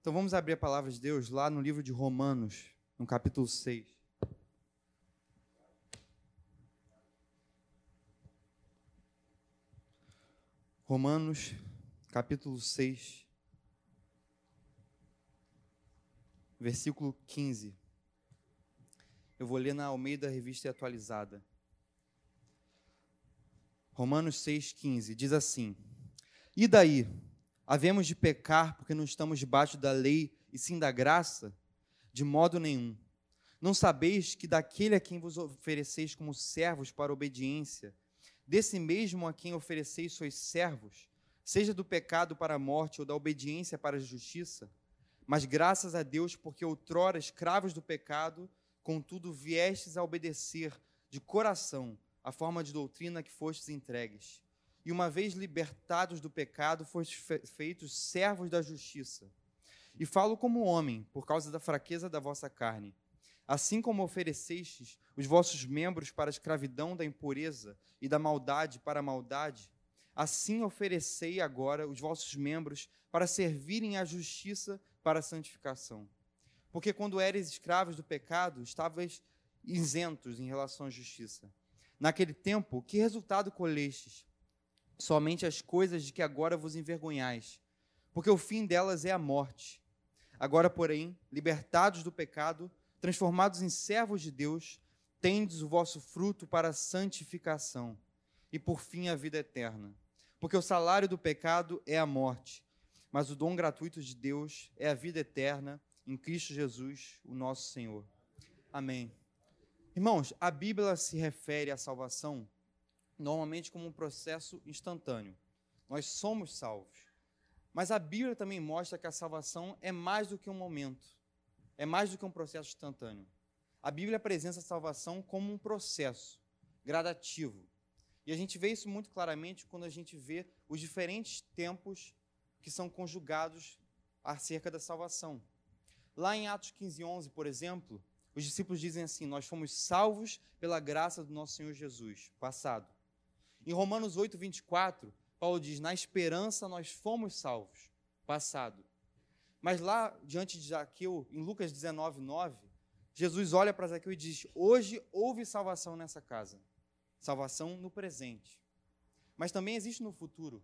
Então vamos abrir a palavra de Deus lá no livro de Romanos, no capítulo 6. Romanos, capítulo 6, versículo 15. Eu vou ler na Almeida Revista Atualizada. Romanos 6,15 diz assim: E daí? Havemos de pecar porque não estamos debaixo da lei e sim da graça? De modo nenhum. Não sabeis que daquele a quem vos ofereceis como servos para obediência, desse mesmo a quem ofereceis sois servos, seja do pecado para a morte ou da obediência para a justiça? Mas graças a Deus, porque outrora escravos do pecado, contudo viestes a obedecer de coração a forma de doutrina que fostes entregues e uma vez libertados do pecado, foste feitos servos da justiça. E falo como homem, por causa da fraqueza da vossa carne. Assim como oferecestes os vossos membros para a escravidão da impureza e da maldade para a maldade, assim oferecei agora os vossos membros para servirem à justiça para a santificação. Porque quando eres escravos do pecado, estavais isentos em relação à justiça. Naquele tempo, que resultado colhestes? Somente as coisas de que agora vos envergonhais, porque o fim delas é a morte. Agora, porém, libertados do pecado, transformados em servos de Deus, tendes o vosso fruto para a santificação e, por fim, a vida eterna. Porque o salário do pecado é a morte, mas o dom gratuito de Deus é a vida eterna em Cristo Jesus, o nosso Senhor. Amém. Irmãos, a Bíblia se refere à salvação normalmente como um processo instantâneo. Nós somos salvos. Mas a Bíblia também mostra que a salvação é mais do que um momento, é mais do que um processo instantâneo. A Bíblia apresenta a salvação como um processo gradativo. E a gente vê isso muito claramente quando a gente vê os diferentes tempos que são conjugados acerca da salvação. Lá em Atos 15, 11, por exemplo, os discípulos dizem assim: Nós fomos salvos pela graça do nosso Senhor Jesus, passado. Em Romanos 8, 24, Paulo diz: Na esperança nós fomos salvos, passado. Mas lá diante de Zaqueu, em Lucas 19, 9, Jesus olha para Zaqueu e diz: Hoje houve salvação nessa casa. Salvação no presente. Mas também existe no futuro.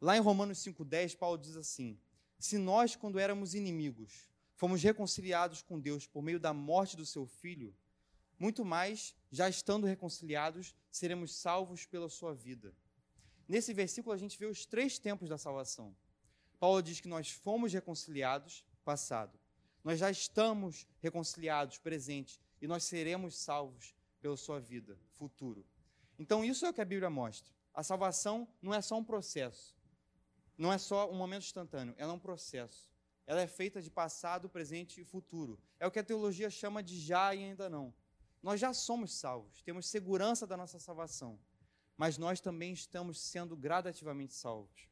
Lá em Romanos 5,10, Paulo diz assim: Se nós, quando éramos inimigos, fomos reconciliados com Deus por meio da morte do seu filho, muito mais, já estando reconciliados, seremos salvos pela sua vida. Nesse versículo a gente vê os três tempos da salvação. Paulo diz que nós fomos reconciliados, passado. Nós já estamos reconciliados, presente. E nós seremos salvos pela sua vida, futuro. Então, isso é o que a Bíblia mostra. A salvação não é só um processo. Não é só um momento instantâneo. Ela é um processo. Ela é feita de passado, presente e futuro. É o que a teologia chama de já e ainda não. Nós já somos salvos, temos segurança da nossa salvação, mas nós também estamos sendo gradativamente salvos.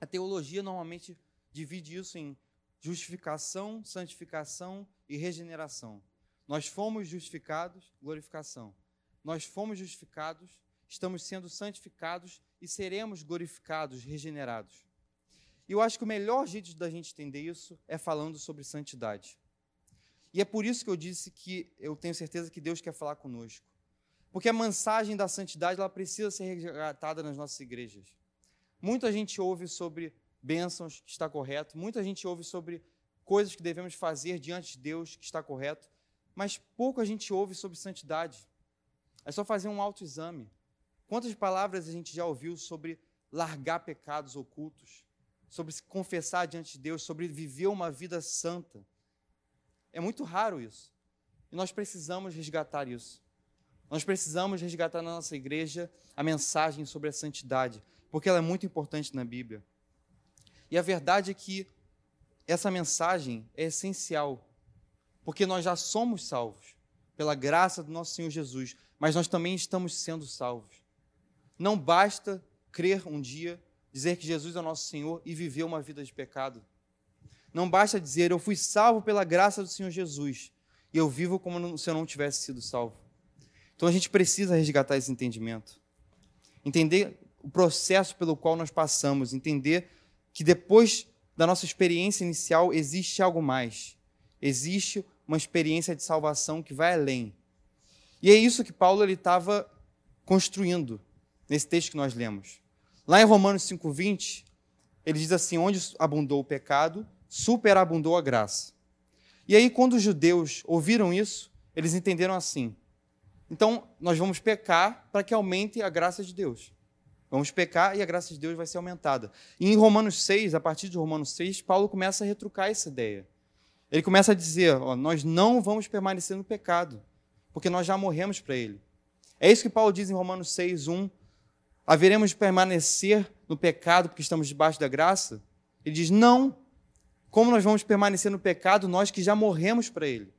A teologia normalmente divide isso em justificação, santificação e regeneração. Nós fomos justificados, glorificação. Nós fomos justificados, estamos sendo santificados e seremos glorificados, regenerados. E eu acho que o melhor jeito da gente entender isso é falando sobre santidade. E é por isso que eu disse que eu tenho certeza que Deus quer falar conosco. Porque a mensagem da santidade ela precisa ser resgatada nas nossas igrejas. Muita gente ouve sobre bênçãos, que está correto. Muita gente ouve sobre coisas que devemos fazer diante de Deus, que está correto. Mas pouco a gente ouve sobre santidade. É só fazer um autoexame. Quantas palavras a gente já ouviu sobre largar pecados ocultos, sobre se confessar diante de Deus, sobre viver uma vida santa? É muito raro isso. E nós precisamos resgatar isso. Nós precisamos resgatar na nossa igreja a mensagem sobre a santidade, porque ela é muito importante na Bíblia. E a verdade é que essa mensagem é essencial, porque nós já somos salvos pela graça do nosso Senhor Jesus, mas nós também estamos sendo salvos. Não basta crer um dia, dizer que Jesus é nosso Senhor e viver uma vida de pecado. Não basta dizer, eu fui salvo pela graça do Senhor Jesus e eu vivo como se eu não tivesse sido salvo. Então a gente precisa resgatar esse entendimento. Entender o processo pelo qual nós passamos, entender que depois da nossa experiência inicial existe algo mais. Existe uma experiência de salvação que vai além. E é isso que Paulo estava construindo nesse texto que nós lemos. Lá em Romanos 5,20, ele diz assim: onde abundou o pecado, superabundou a graça. E aí, quando os judeus ouviram isso, eles entenderam assim: então, nós vamos pecar para que aumente a graça de Deus. Vamos pecar e a graça de Deus vai ser aumentada. E em Romanos 6, a partir de Romanos 6, Paulo começa a retrucar essa ideia. Ele começa a dizer: ó, nós não vamos permanecer no pecado, porque nós já morremos para ele. É isso que Paulo diz em Romanos 6, 1. Haveremos de permanecer no pecado porque estamos debaixo da graça? Ele diz: não. Como nós vamos permanecer no pecado, nós que já morremos para ele?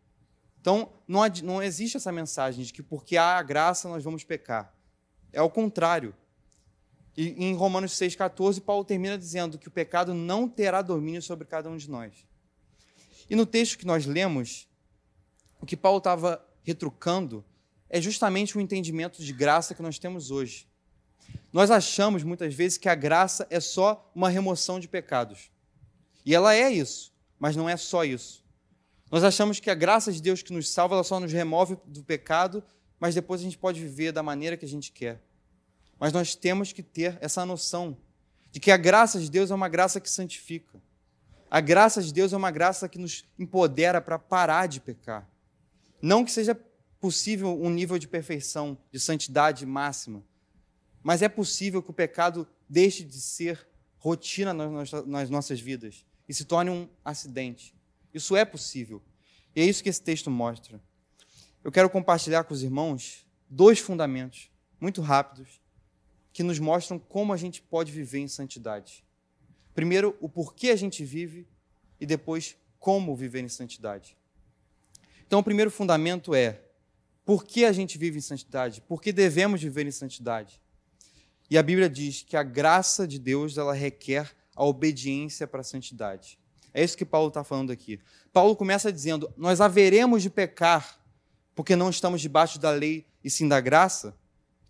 Então, não, não existe essa mensagem de que porque há a graça nós vamos pecar. É o contrário. E em Romanos 6,14, Paulo termina dizendo que o pecado não terá domínio sobre cada um de nós. E no texto que nós lemos, o que Paulo estava retrucando é justamente o entendimento de graça que nós temos hoje. Nós achamos muitas vezes que a graça é só uma remoção de pecados. E ela é isso, mas não é só isso. Nós achamos que a graça de Deus que nos salva, ela só nos remove do pecado, mas depois a gente pode viver da maneira que a gente quer. Mas nós temos que ter essa noção de que a graça de Deus é uma graça que santifica. A graça de Deus é uma graça que nos empodera para parar de pecar. Não que seja possível um nível de perfeição, de santidade máxima, mas é possível que o pecado deixe de ser rotina nas nossas vidas e se torne um acidente. Isso é possível. E é isso que esse texto mostra. Eu quero compartilhar com os irmãos dois fundamentos muito rápidos que nos mostram como a gente pode viver em santidade. Primeiro, o porquê a gente vive e depois como viver em santidade. Então, o primeiro fundamento é por que a gente vive em santidade? Por que devemos viver em santidade? E a Bíblia diz que a graça de Deus ela requer a obediência para a santidade. É isso que Paulo está falando aqui. Paulo começa dizendo: Nós haveremos de pecar porque não estamos debaixo da lei e sim da graça?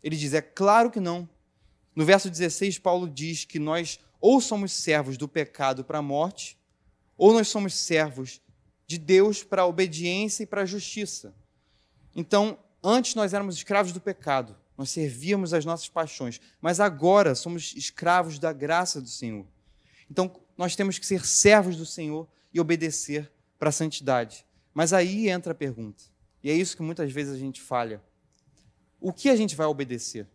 Ele diz: É claro que não. No verso 16, Paulo diz que nós ou somos servos do pecado para a morte, ou nós somos servos de Deus para a obediência e para a justiça. Então, antes nós éramos escravos do pecado, nós servíamos as nossas paixões, mas agora somos escravos da graça do Senhor. Então, nós temos que ser servos do Senhor e obedecer para a santidade. Mas aí entra a pergunta, e é isso que muitas vezes a gente falha: o que a gente vai obedecer?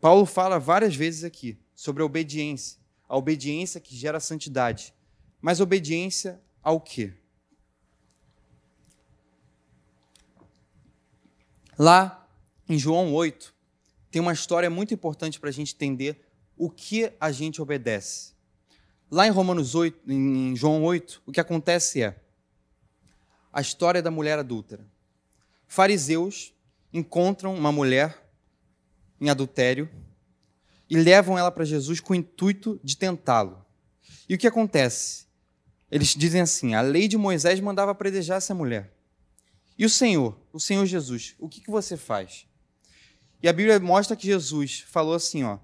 Paulo fala várias vezes aqui sobre a obediência, a obediência que gera santidade. Mas obediência ao quê? Lá em João 8, tem uma história muito importante para a gente entender o que a gente obedece. Lá em Romanos 8, em João 8, o que acontece é a história da mulher adúltera. Fariseus encontram uma mulher em adultério e levam ela para Jesus com o intuito de tentá-lo. E o que acontece? Eles dizem assim: a lei de Moisés mandava predejar essa mulher. E o Senhor, o Senhor Jesus, o que, que você faz? E a Bíblia mostra que Jesus falou assim: ó,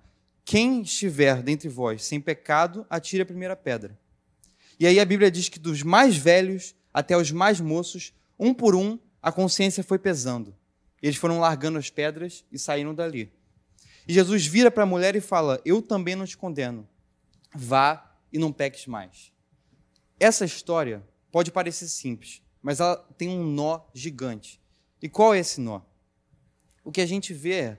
quem estiver dentre vós sem pecado, atire a primeira pedra. E aí a Bíblia diz que dos mais velhos até os mais moços, um por um, a consciência foi pesando. Eles foram largando as pedras e saíram dali. E Jesus vira para a mulher e fala: Eu também não te condeno. Vá e não peques mais. Essa história pode parecer simples, mas ela tem um nó gigante. E qual é esse nó? O que a gente vê é.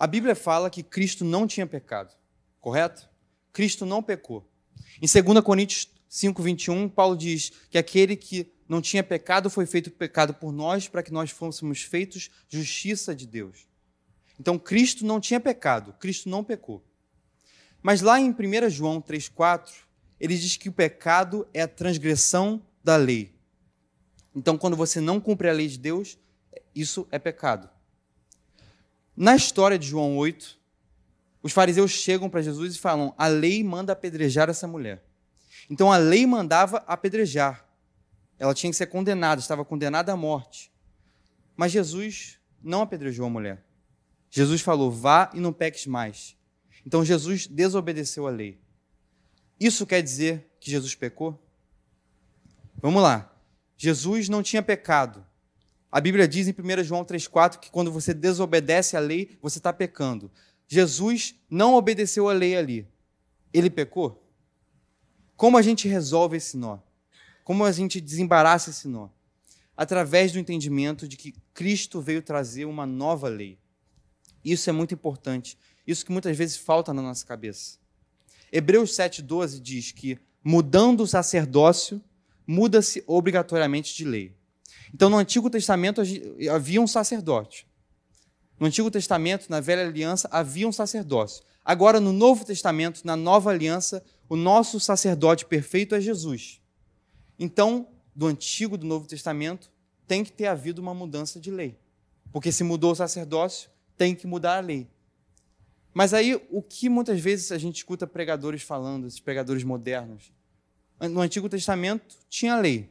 A Bíblia fala que Cristo não tinha pecado, correto? Cristo não pecou. Em 2 Coríntios 5, 21, Paulo diz que aquele que não tinha pecado foi feito pecado por nós para que nós fôssemos feitos justiça de Deus. Então, Cristo não tinha pecado, Cristo não pecou. Mas lá em 1 João 3,4, ele diz que o pecado é a transgressão da lei. Então, quando você não cumpre a lei de Deus, isso é pecado. Na história de João 8, os fariseus chegam para Jesus e falam: a lei manda apedrejar essa mulher. Então a lei mandava apedrejar. Ela tinha que ser condenada, estava condenada à morte. Mas Jesus não apedrejou a mulher. Jesus falou: vá e não peques mais. Então Jesus desobedeceu a lei. Isso quer dizer que Jesus pecou? Vamos lá. Jesus não tinha pecado. A Bíblia diz em 1 João 3,4 que quando você desobedece à lei, você está pecando. Jesus não obedeceu à lei ali. Ele pecou? Como a gente resolve esse nó? Como a gente desembaraça esse nó? Através do entendimento de que Cristo veio trazer uma nova lei. Isso é muito importante. Isso que muitas vezes falta na nossa cabeça. Hebreus 7,12 diz que, mudando o sacerdócio, muda-se obrigatoriamente de lei. Então, no Antigo Testamento havia um sacerdote. No Antigo Testamento, na Velha Aliança, havia um sacerdócio. Agora, no Novo Testamento, na Nova Aliança, o nosso sacerdote perfeito é Jesus. Então, do Antigo e do Novo Testamento, tem que ter havido uma mudança de lei. Porque se mudou o sacerdócio, tem que mudar a lei. Mas aí, o que muitas vezes a gente escuta pregadores falando, esses pregadores modernos? No Antigo Testamento tinha lei.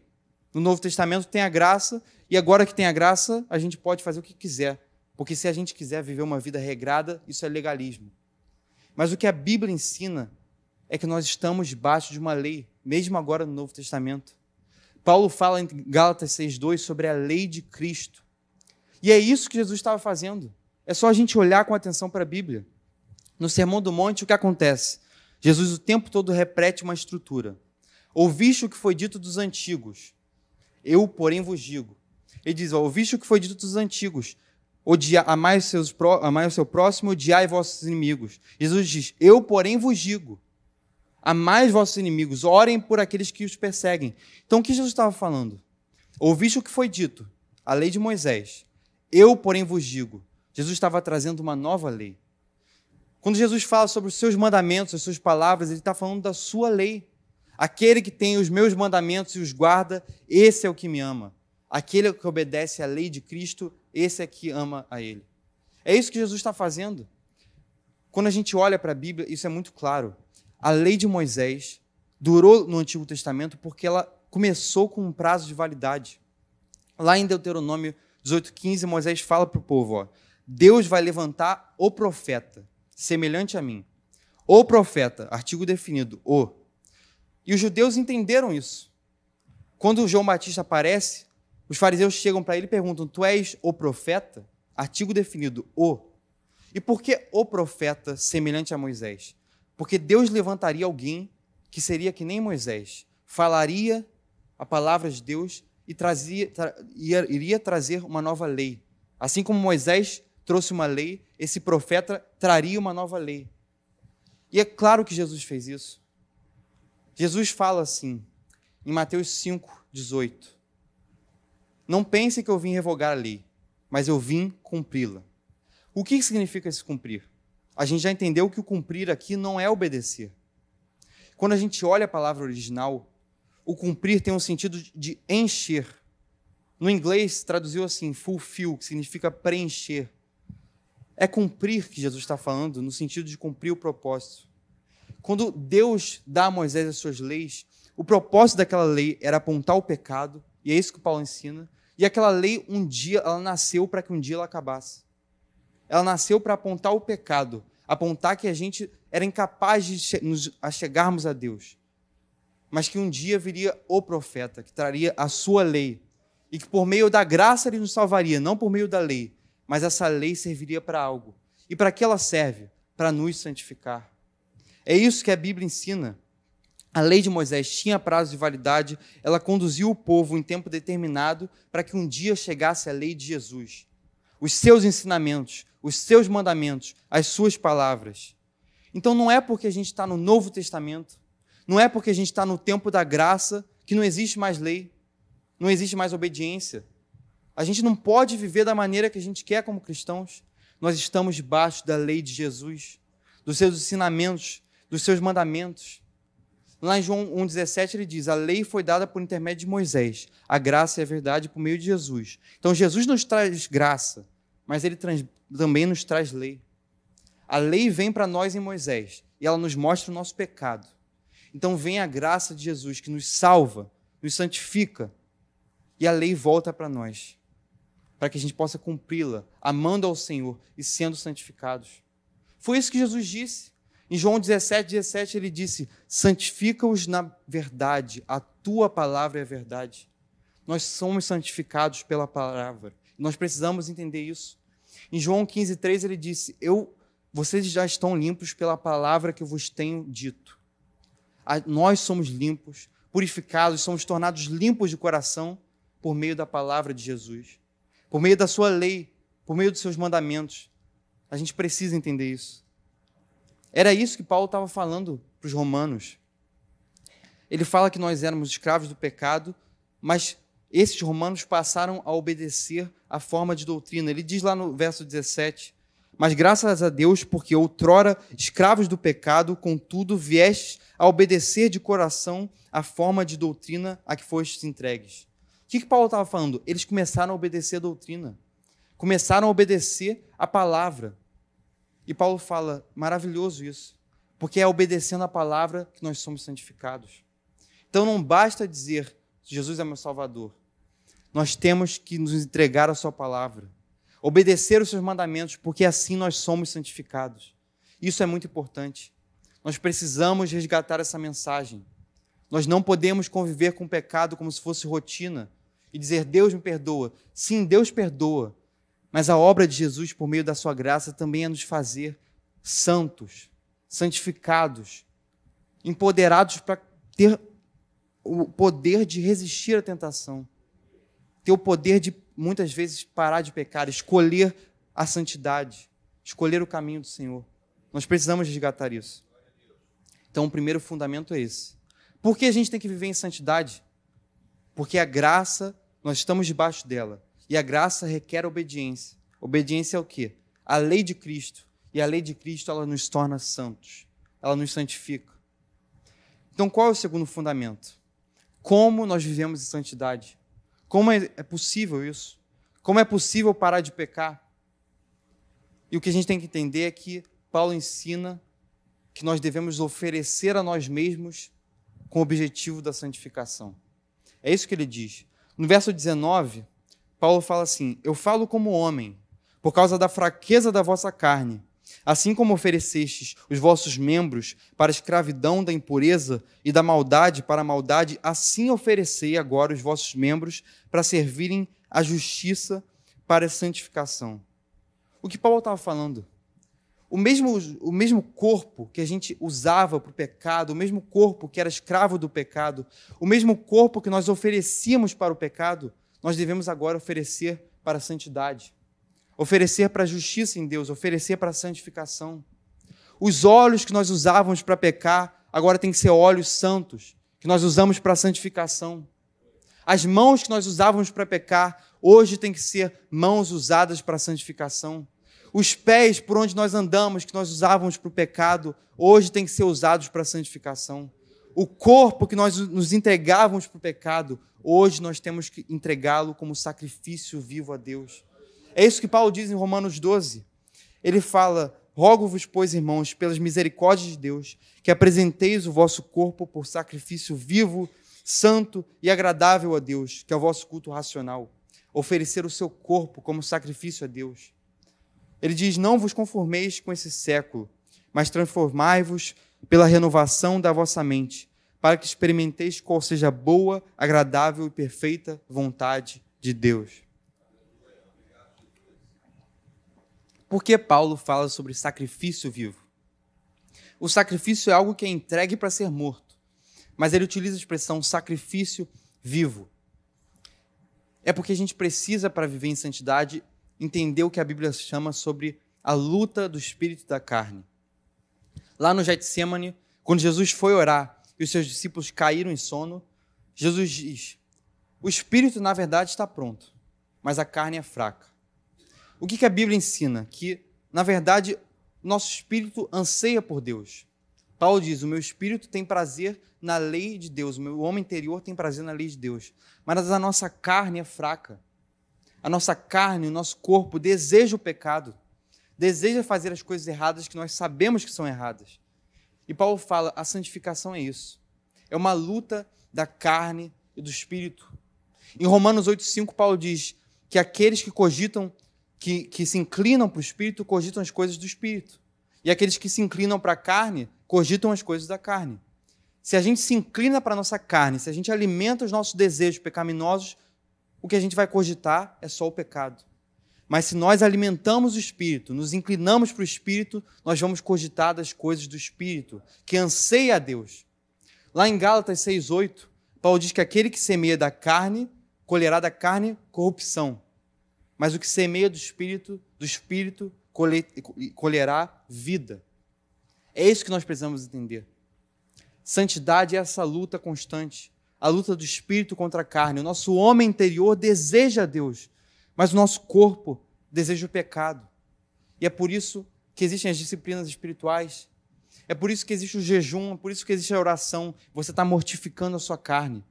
No Novo Testamento tem a graça, e agora que tem a graça, a gente pode fazer o que quiser. Porque se a gente quiser viver uma vida regrada, isso é legalismo. Mas o que a Bíblia ensina é que nós estamos debaixo de uma lei, mesmo agora no Novo Testamento. Paulo fala em Gálatas 6,2 sobre a lei de Cristo. E é isso que Jesus estava fazendo. É só a gente olhar com atenção para a Bíblia. No Sermão do Monte, o que acontece? Jesus o tempo todo repete uma estrutura. Ouviste o que foi dito dos antigos, eu, porém, vos digo. Ele diz: Ouviste o que foi dito dos antigos, Odia, amai, os seus, amai o seu próximo, odiai vossos inimigos. Jesus diz: Eu, porém, vos digo. Amai os vossos inimigos, orem por aqueles que os perseguem. Então, o que Jesus estava falando? Ouviste o que foi dito, a lei de Moisés. Eu, porém, vos digo. Jesus estava trazendo uma nova lei. Quando Jesus fala sobre os seus mandamentos, as suas palavras, ele está falando da sua lei. Aquele que tem os meus mandamentos e os guarda, esse é o que me ama. Aquele que obedece à lei de Cristo, esse é que ama a Ele. É isso que Jesus está fazendo. Quando a gente olha para a Bíblia, isso é muito claro. A lei de Moisés durou no Antigo Testamento porque ela começou com um prazo de validade. Lá em Deuteronômio 18,15, Moisés fala para o povo: ó, Deus vai levantar o profeta, semelhante a mim. O profeta, artigo definido, o. E os judeus entenderam isso. Quando João Batista aparece, os fariseus chegam para ele e perguntam: Tu és o profeta? Artigo definido, o. E por que o profeta semelhante a Moisés? Porque Deus levantaria alguém que seria que nem Moisés, falaria a palavra de Deus e trazia, tra, iria trazer uma nova lei. Assim como Moisés trouxe uma lei, esse profeta traria uma nova lei. E é claro que Jesus fez isso. Jesus fala assim, em Mateus 5, 18: Não pense que eu vim revogar a lei, mas eu vim cumpri-la. O que significa esse cumprir? A gente já entendeu que o cumprir aqui não é obedecer. Quando a gente olha a palavra original, o cumprir tem um sentido de encher. No inglês, traduziu assim, fulfill, que significa preencher. É cumprir que Jesus está falando, no sentido de cumprir o propósito. Quando Deus dá a Moisés as suas leis, o propósito daquela lei era apontar o pecado, e é isso que Paulo ensina. E aquela lei, um dia, ela nasceu para que um dia ela acabasse. Ela nasceu para apontar o pecado, apontar que a gente era incapaz de nos chegarmos a Deus. Mas que um dia viria o profeta, que traria a sua lei, e que por meio da graça ele nos salvaria, não por meio da lei, mas essa lei serviria para algo. E para que ela serve? Para nos santificar. É isso que a Bíblia ensina. A lei de Moisés tinha prazo de validade, ela conduziu o povo em tempo determinado para que um dia chegasse a lei de Jesus. Os seus ensinamentos, os seus mandamentos, as suas palavras. Então não é porque a gente está no Novo Testamento, não é porque a gente está no tempo da graça que não existe mais lei, não existe mais obediência. A gente não pode viver da maneira que a gente quer como cristãos. Nós estamos debaixo da lei de Jesus, dos seus ensinamentos, dos seus mandamentos. Lá em João 1,17 ele diz: A lei foi dada por intermédio de Moisés, a graça e a verdade por meio de Jesus. Então Jesus nos traz graça, mas ele também nos traz lei. A lei vem para nós em Moisés e ela nos mostra o nosso pecado. Então vem a graça de Jesus que nos salva, nos santifica e a lei volta para nós para que a gente possa cumpri-la, amando ao Senhor e sendo santificados. Foi isso que Jesus disse. Em João 17, 17, ele disse: santifica-os na verdade, a tua palavra é a verdade. Nós somos santificados pela palavra. Nós precisamos entender isso. Em João 15, 3, ele disse: Eu, vocês já estão limpos pela palavra que eu vos tenho dito. Nós somos limpos, purificados, somos tornados limpos de coração por meio da palavra de Jesus, por meio da sua lei, por meio dos seus mandamentos. A gente precisa entender isso. Era isso que Paulo estava falando para os romanos. Ele fala que nós éramos escravos do pecado, mas esses romanos passaram a obedecer a forma de doutrina. Ele diz lá no verso 17: Mas graças a Deus, porque outrora escravos do pecado, contudo viestes a obedecer de coração a forma de doutrina a que fostes entregues. O que, que Paulo estava falando? Eles começaram a obedecer a doutrina, começaram a obedecer a palavra. E Paulo fala: maravilhoso isso, porque é obedecendo a palavra que nós somos santificados. Então não basta dizer Jesus é meu Salvador. Nós temos que nos entregar a Sua palavra, obedecer os Seus mandamentos, porque assim nós somos santificados. Isso é muito importante. Nós precisamos resgatar essa mensagem. Nós não podemos conviver com o pecado como se fosse rotina e dizer Deus me perdoa. Sim, Deus perdoa, mas a obra de Jesus, por meio da sua graça, também é nos fazer santos, santificados, empoderados para ter o poder de resistir à tentação, ter o poder de, muitas vezes, parar de pecar, escolher a santidade, escolher o caminho do Senhor. Nós precisamos resgatar isso. Então, o primeiro fundamento é esse. Por que a gente tem que viver em santidade? Porque a graça, nós estamos debaixo dela. E a graça requer obediência. Obediência é o quê? A lei de Cristo. E a lei de Cristo, ela nos torna santos. Ela nos santifica. Então, qual é o segundo fundamento? Como nós vivemos em santidade? Como é, é possível isso? Como é possível parar de pecar? E o que a gente tem que entender é que Paulo ensina que nós devemos oferecer a nós mesmos com o objetivo da santificação. É isso que ele diz. No verso 19, Paulo fala assim: Eu falo como homem, por causa da fraqueza da vossa carne. Assim como oferecestes os vossos membros para a escravidão da impureza e da maldade para a maldade, assim oferecei agora os vossos membros para servirem à justiça para a santificação. O que Paulo estava falando? O mesmo, o mesmo corpo que a gente usava para o pecado, o mesmo corpo que era escravo do pecado, o mesmo corpo que nós oferecíamos para o pecado, nós devemos agora oferecer para a santidade, oferecer para a justiça em Deus, oferecer para a santificação. Os olhos que nós usávamos para pecar, agora tem que ser olhos santos, que nós usamos para a santificação. As mãos que nós usávamos para pecar, hoje tem que ser mãos usadas para a santificação. Os pés por onde nós andamos, que nós usávamos para o pecado, hoje tem que ser usados para a santificação. O corpo que nós nos entregávamos para o pecado, Hoje nós temos que entregá-lo como sacrifício vivo a Deus. É isso que Paulo diz em Romanos 12. Ele fala: Rogo-vos, pois, irmãos, pelas misericórdias de Deus, que apresenteis o vosso corpo por sacrifício vivo, santo e agradável a Deus, que é o vosso culto racional. Oferecer o seu corpo como sacrifício a Deus. Ele diz: Não vos conformeis com esse século, mas transformai-vos pela renovação da vossa mente para que experimenteis qual seja a boa, agradável e perfeita vontade de Deus. Por que Paulo fala sobre sacrifício vivo? O sacrifício é algo que é entregue para ser morto, mas ele utiliza a expressão sacrifício vivo. É porque a gente precisa, para viver em santidade, entender o que a Bíblia chama sobre a luta do espírito e da carne. Lá no Getsemane, quando Jesus foi orar, e os seus discípulos caíram em sono, Jesus diz: O espírito, na verdade, está pronto, mas a carne é fraca. O que, a Bíblia ensina? Que, na verdade, nosso espírito anseia por Deus. Paulo diz: O meu espírito tem prazer na lei de Deus, o meu homem interior tem prazer na lei de Deus, mas a nossa carne é fraca. A nossa carne, o nosso corpo deseja o pecado, deseja fazer as coisas erradas que nós sabemos que são erradas. E Paulo fala: a santificação é isso. É uma luta da carne e do espírito. Em Romanos 8,5, Paulo diz que aqueles que cogitam, que, que se inclinam para o espírito, cogitam as coisas do espírito. E aqueles que se inclinam para a carne cogitam as coisas da carne. Se a gente se inclina para a nossa carne, se a gente alimenta os nossos desejos pecaminosos, o que a gente vai cogitar é só o pecado. Mas se nós alimentamos o espírito, nos inclinamos para o espírito, nós vamos cogitar das coisas do espírito, que anseia a Deus. Lá em Gálatas 6:8, Paulo diz que aquele que semeia da carne colherá da carne corrupção, mas o que semeia do espírito, do espírito colherá vida. É isso que nós precisamos entender. Santidade é essa luta constante, a luta do espírito contra a carne. O nosso homem interior deseja Deus, mas o nosso corpo deseja o pecado. E é por isso que existem as disciplinas espirituais. É por isso que existe o jejum, é por isso que existe a oração. Você está mortificando a sua carne,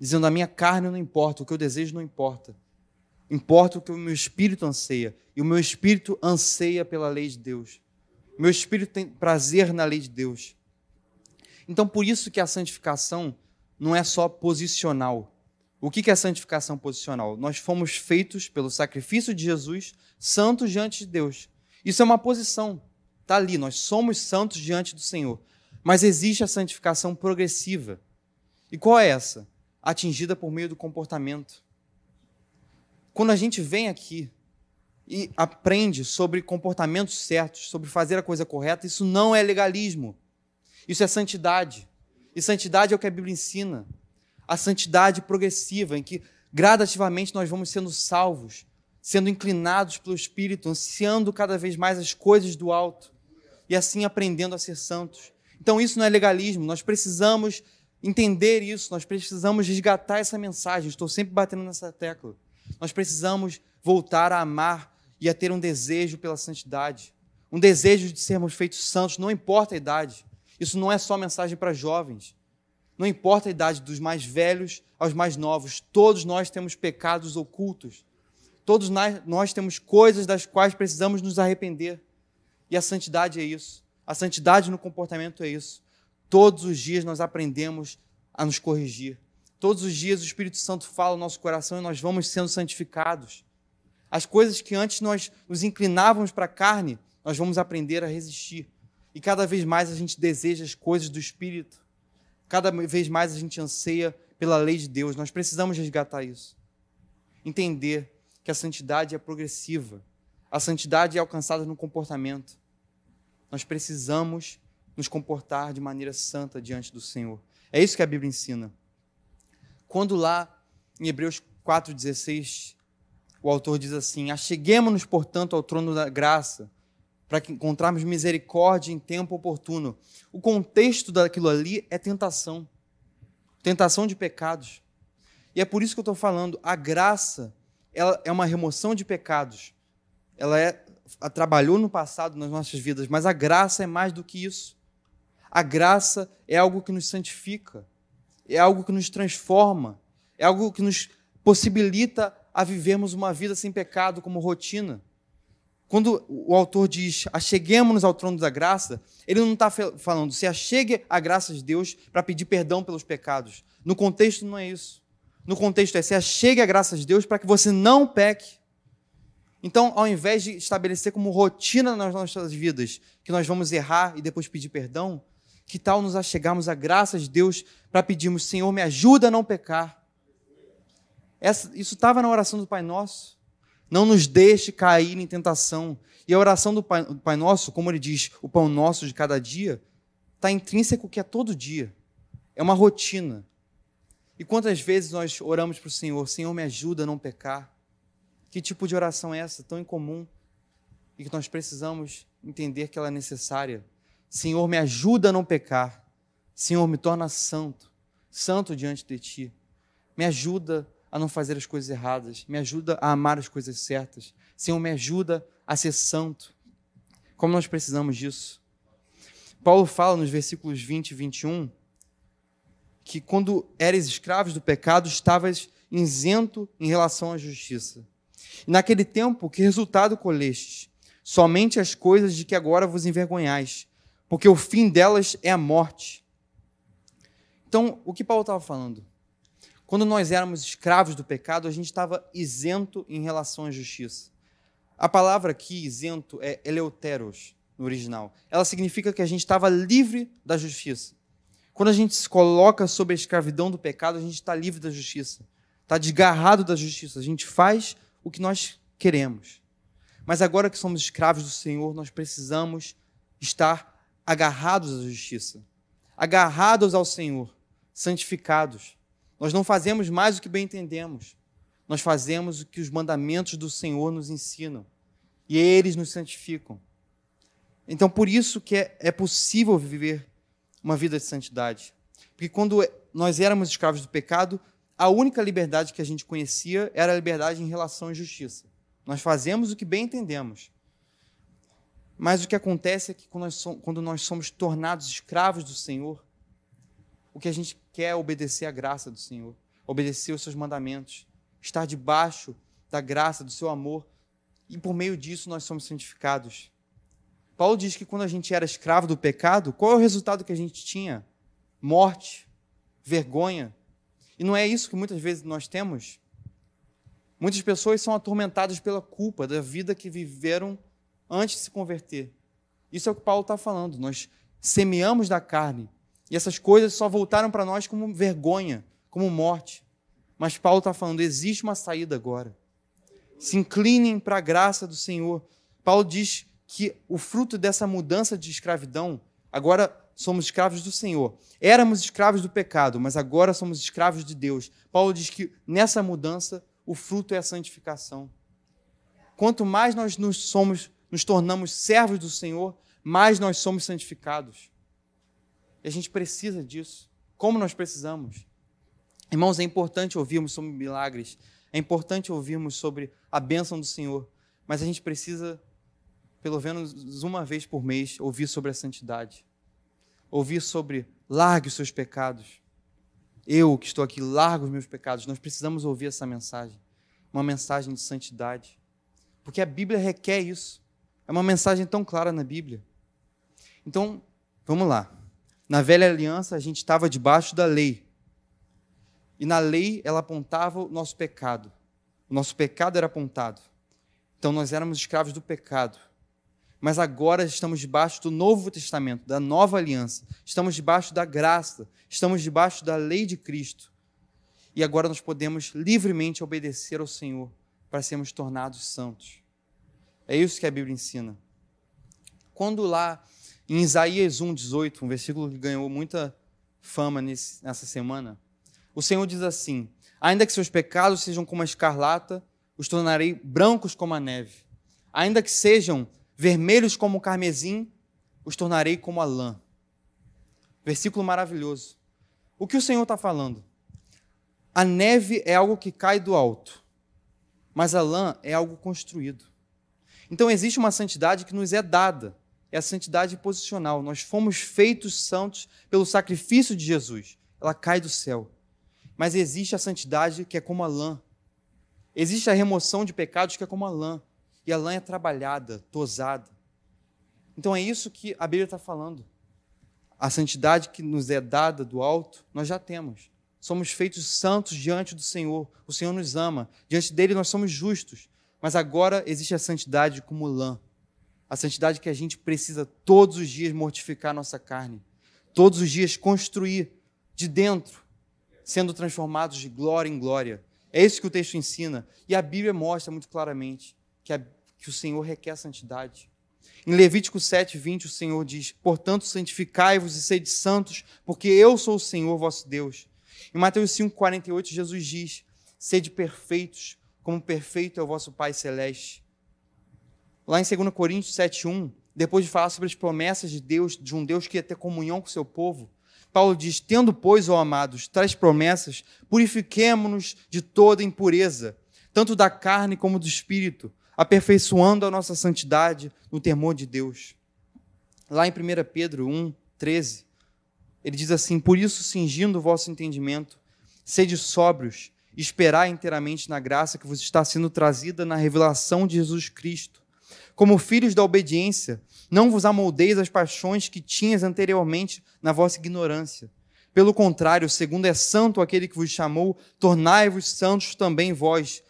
dizendo: a minha carne não importa, o que eu desejo não importa. Importa o que o meu espírito anseia. E o meu espírito anseia pela lei de Deus. O meu espírito tem prazer na lei de Deus. Então, por isso que a santificação não é só posicional. O que é santificação posicional? Nós fomos feitos pelo sacrifício de Jesus santos diante de Deus. Isso é uma posição. Está ali, nós somos santos diante do Senhor. Mas existe a santificação progressiva. E qual é essa? Atingida por meio do comportamento. Quando a gente vem aqui e aprende sobre comportamentos certos, sobre fazer a coisa correta, isso não é legalismo. Isso é santidade. E santidade é o que a Bíblia ensina. A santidade progressiva, em que gradativamente nós vamos sendo salvos, sendo inclinados pelo Espírito, ansiando cada vez mais as coisas do alto e assim aprendendo a ser santos. Então, isso não é legalismo, nós precisamos entender isso, nós precisamos resgatar essa mensagem. Estou sempre batendo nessa tecla. Nós precisamos voltar a amar e a ter um desejo pela santidade, um desejo de sermos feitos santos, não importa a idade. Isso não é só mensagem para jovens. Não importa a idade dos mais velhos aos mais novos, todos nós temos pecados ocultos. Todos nós temos coisas das quais precisamos nos arrepender. E a santidade é isso. A santidade no comportamento é isso. Todos os dias nós aprendemos a nos corrigir. Todos os dias o Espírito Santo fala no nosso coração e nós vamos sendo santificados. As coisas que antes nós nos inclinávamos para a carne, nós vamos aprender a resistir. E cada vez mais a gente deseja as coisas do Espírito. Cada vez mais a gente anseia pela lei de Deus. Nós precisamos resgatar isso. Entender que a santidade é progressiva. A santidade é alcançada no comportamento. Nós precisamos nos comportar de maneira santa diante do Senhor. É isso que a Bíblia ensina. Quando lá em Hebreus 4,16, o autor diz assim: Acheguemos-nos, portanto, ao trono da graça para encontrarmos misericórdia em tempo oportuno. O contexto daquilo ali é tentação tentação de pecados. E é por isso que eu estou falando, a graça ela é uma remoção de pecados. Ela é, trabalhou no passado nas nossas vidas, mas a graça é mais do que isso. A graça é algo que nos santifica, é algo que nos transforma, é algo que nos possibilita a vivermos uma vida sem pecado como rotina. Quando o autor diz acheguemos-nos ao trono da graça, ele não está falando se achegue à graça de Deus para pedir perdão pelos pecados. No contexto não é isso. No contexto é se achegue à graça de Deus para que você não peque. Então, ao invés de estabelecer como rotina nas nossas vidas que nós vamos errar e depois pedir perdão, que tal nos achegarmos à graça de Deus para pedirmos, Senhor, me ajuda a não pecar? Essa, isso estava na oração do Pai Nosso. Não nos deixe cair em tentação. E a oração do Pai, do Pai Nosso, como ele diz, o pão nosso de cada dia, está intrínseco que é todo dia. É uma rotina. E quantas vezes nós oramos para o Senhor, Senhor, me ajuda a não pecar? Que tipo de oração é essa, tão incomum? E que nós precisamos entender que ela é necessária. Senhor, me ajuda a não pecar. Senhor, me torna santo, santo diante de Ti. Me ajuda a não fazer as coisas erradas, me ajuda a amar as coisas certas. Senhor, me ajuda a ser santo. Como nós precisamos disso? Paulo fala nos versículos 20 e 21 que quando eres escravos do pecado, estavas isento em relação à justiça. E naquele tempo, que resultado colestes? Somente as coisas de que agora vos envergonhais, porque o fim delas é a morte. Então, o que Paulo estava falando? Quando nós éramos escravos do pecado, a gente estava isento em relação à justiça. A palavra aqui, isento, é eleuteros. no original. Ela significa que a gente estava livre da justiça. Quando a gente se coloca sob a escravidão do pecado, a gente está livre da justiça. Está desgarrado da justiça. A gente faz o que nós queremos. Mas agora que somos escravos do Senhor, nós precisamos estar agarrados à justiça, agarrados ao Senhor, santificados. Nós não fazemos mais o que bem entendemos. Nós fazemos o que os mandamentos do Senhor nos ensinam. E eles nos santificam. Então, por isso que é, é possível viver uma vida de santidade. Porque quando nós éramos escravos do pecado, a única liberdade que a gente conhecia era a liberdade em relação à justiça. Nós fazemos o que bem entendemos. Mas o que acontece é que quando nós, somos, quando nós somos tornados escravos do Senhor, o que a gente quer é obedecer à graça do Senhor, obedecer os seus mandamentos, estar debaixo da graça, do seu amor, e por meio disso nós somos santificados. Paulo diz que quando a gente era escravo do pecado, qual é o resultado que a gente tinha? Morte, vergonha. E não é isso que muitas vezes nós temos? Muitas pessoas são atormentadas pela culpa da vida que viveram antes de se converter. Isso é o que Paulo está falando. Nós semeamos da carne e essas coisas só voltaram para nós como vergonha, como morte. Mas Paulo está falando: existe uma saída agora. Se inclinem para a graça do Senhor. Paulo diz que o fruto dessa mudança de escravidão, agora somos escravos do Senhor. Éramos escravos do pecado, mas agora somos escravos de Deus. Paulo diz que nessa mudança o fruto é a santificação. Quanto mais nós nos somos, nos tornamos servos do Senhor, mais nós somos santificados. E a gente precisa disso. Como nós precisamos? Irmãos, é importante ouvirmos sobre milagres, é importante ouvirmos sobre a bênção do Senhor, mas a gente precisa, pelo menos uma vez por mês, ouvir sobre a santidade. Ouvir sobre largue os seus pecados. Eu que estou aqui, largo os meus pecados. Nós precisamos ouvir essa mensagem. Uma mensagem de santidade. Porque a Bíblia requer isso. É uma mensagem tão clara na Bíblia. Então, vamos lá. Na velha aliança, a gente estava debaixo da lei. E na lei, ela apontava o nosso pecado. O nosso pecado era apontado. Então, nós éramos escravos do pecado. Mas agora estamos debaixo do Novo Testamento, da nova aliança. Estamos debaixo da graça, estamos debaixo da lei de Cristo. E agora nós podemos livremente obedecer ao Senhor para sermos tornados santos. É isso que a Bíblia ensina. Quando lá em Isaías 1,18, um versículo que ganhou muita fama nessa semana, o Senhor diz assim: Ainda que seus pecados sejam como a escarlata, os tornarei brancos como a neve. Ainda que sejam vermelhos como o carmesim, os tornarei como a lã. Versículo maravilhoso. O que o Senhor está falando? A neve é algo que cai do alto, mas a lã é algo construído. Então existe uma santidade que nos é dada, é a santidade posicional. Nós fomos feitos santos pelo sacrifício de Jesus. Ela cai do céu. Mas existe a santidade que é como a lã. Existe a remoção de pecados que é como a lã e a lã é trabalhada, tosada. Então é isso que a Bíblia está falando. A santidade que nos é dada do alto, nós já temos. Somos feitos santos diante do Senhor. O Senhor nos ama. Diante dele nós somos justos. Mas agora existe a santidade como lã. A santidade que a gente precisa todos os dias mortificar a nossa carne. Todos os dias construir de dentro, sendo transformados de glória em glória. É isso que o texto ensina. E a Bíblia mostra muito claramente que, a, que o Senhor requer santidade. Em Levítico 7, 20, o Senhor diz: Portanto, santificai-vos e sede santos, porque eu sou o Senhor vosso Deus. Em Mateus 5, 48, Jesus diz: Sede perfeitos, como perfeito é o vosso Pai Celeste. Lá em 2 Coríntios 7, 1, depois de falar sobre as promessas de Deus, de um Deus que ia ter comunhão com seu povo, Paulo diz: Tendo, pois, ó amados, tais promessas, purifiquemo-nos de toda impureza, tanto da carne como do espírito aperfeiçoando a nossa santidade no temor de Deus. Lá em 1 Pedro 1, 13, ele diz assim: Por isso, cingindo o vosso entendimento, sede sóbrios, e esperai inteiramente na graça que vos está sendo trazida na revelação de Jesus Cristo. Como filhos da obediência, não vos amoldeis as paixões que tinhas anteriormente na vossa ignorância. Pelo contrário, segundo é santo aquele que vos chamou, tornai-vos santos também vós,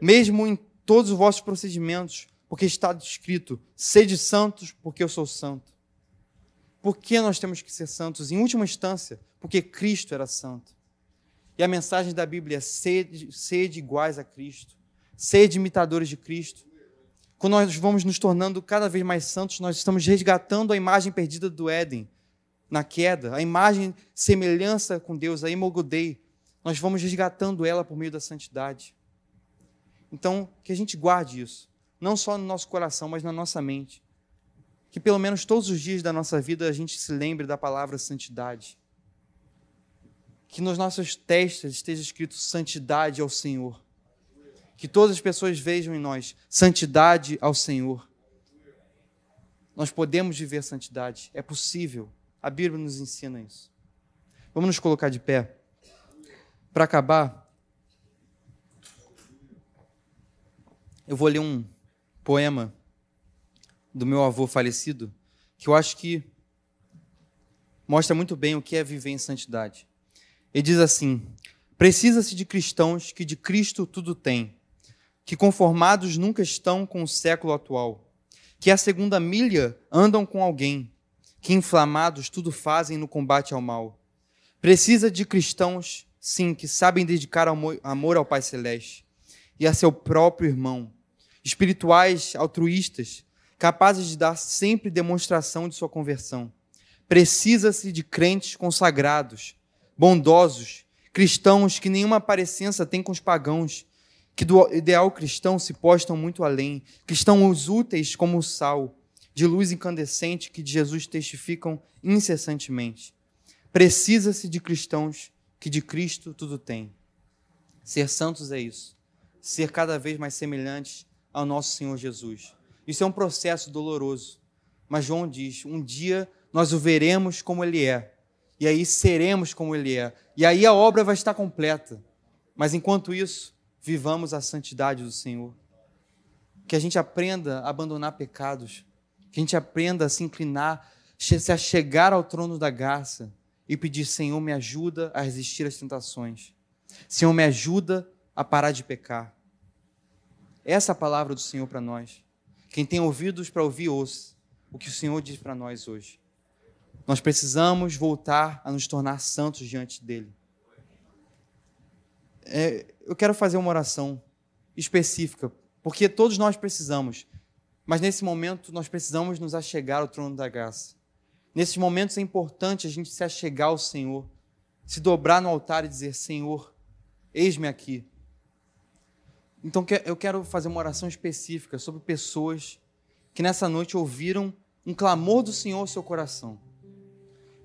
mesmo em todos os vossos procedimentos, Porque está escrito: sede santos, porque eu sou santo. Por que nós temos que ser santos? Em última instância, porque Cristo era santo. E a mensagem da Bíblia é sede, sede iguais a Cristo, sede imitadores de Cristo. Quando nós vamos nos tornando cada vez mais santos, nós estamos resgatando a imagem perdida do Éden, na queda, a imagem, semelhança com Deus, a imogudei. Nós vamos resgatando ela por meio da santidade. Então, que a gente guarde isso, não só no nosso coração, mas na nossa mente. Que pelo menos todos os dias da nossa vida a gente se lembre da palavra santidade. Que nos nossos testes esteja escrito santidade ao Senhor. Que todas as pessoas vejam em nós santidade ao Senhor. Nós podemos viver santidade, é possível. A Bíblia nos ensina isso. Vamos nos colocar de pé. Para acabar, eu vou ler um poema do meu avô falecido, que eu acho que mostra muito bem o que é viver em santidade. Ele diz assim: Precisa-se de cristãos que de Cristo tudo têm, que conformados nunca estão com o século atual, que a segunda milha andam com alguém, que inflamados tudo fazem no combate ao mal. Precisa de cristãos, sim, que sabem dedicar amor ao Pai Celeste e a seu próprio irmão, espirituais, altruístas, capazes de dar sempre demonstração de sua conversão. Precisa-se de crentes consagrados, bondosos, cristãos que nenhuma parecença têm com os pagãos, que do ideal cristão se postam muito além, cristãos úteis como o sal, de luz incandescente que de Jesus testificam incessantemente. Precisa-se de cristãos que de Cristo tudo têm. Ser santos é isso. Ser cada vez mais semelhantes ao nosso Senhor Jesus. Isso é um processo doloroso. Mas João diz: um dia nós o veremos como ele é. E aí seremos como ele é. E aí a obra vai estar completa. Mas enquanto isso, vivamos a santidade do Senhor. Que a gente aprenda a abandonar pecados que a gente aprenda a se inclinar, se achegar ao trono da graça e pedir: Senhor, me ajuda a resistir às tentações. Senhor, me ajuda a parar de pecar. Essa é a palavra do Senhor para nós. Quem tem ouvidos para ouvir, ouça o que o Senhor diz para nós hoje. Nós precisamos voltar a nos tornar santos diante dele. É, eu quero fazer uma oração específica, porque todos nós precisamos. Mas nesse momento nós precisamos nos achegar ao trono da graça. Nesses momentos é importante a gente se achegar ao Senhor, se dobrar no altar e dizer: Senhor, eis-me aqui. Então eu quero fazer uma oração específica sobre pessoas que nessa noite ouviram um clamor do Senhor ao seu coração.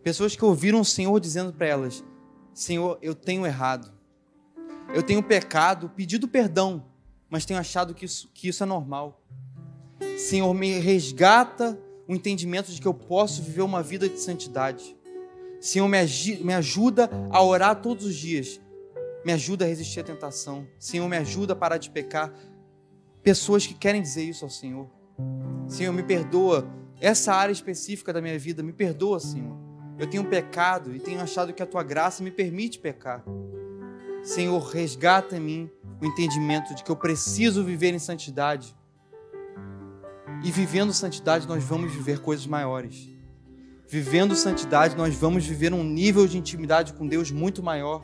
Pessoas que ouviram o Senhor dizendo para elas: Senhor, eu tenho errado. Eu tenho pecado, pedido perdão, mas tenho achado que isso, que isso é normal. Senhor, me resgata o entendimento de que eu posso viver uma vida de santidade. Senhor, me, me ajuda a orar todos os dias. Me ajuda a resistir à tentação. Senhor, me ajuda a parar de pecar. Pessoas que querem dizer isso ao Senhor. Senhor, me perdoa. Essa área específica da minha vida, me perdoa, Senhor. Eu tenho pecado e tenho achado que a tua graça me permite pecar. Senhor, resgata em mim o entendimento de que eu preciso viver em santidade e vivendo santidade, nós vamos viver coisas maiores. Vivendo santidade, nós vamos viver um nível de intimidade com Deus muito maior.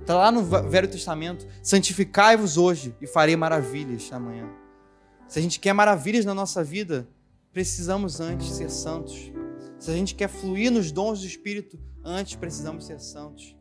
Está lá no Velho Testamento: santificai-vos hoje e farei maravilhas amanhã. Se a gente quer maravilhas na nossa vida, precisamos antes ser santos. Se a gente quer fluir nos dons do Espírito, antes precisamos ser santos.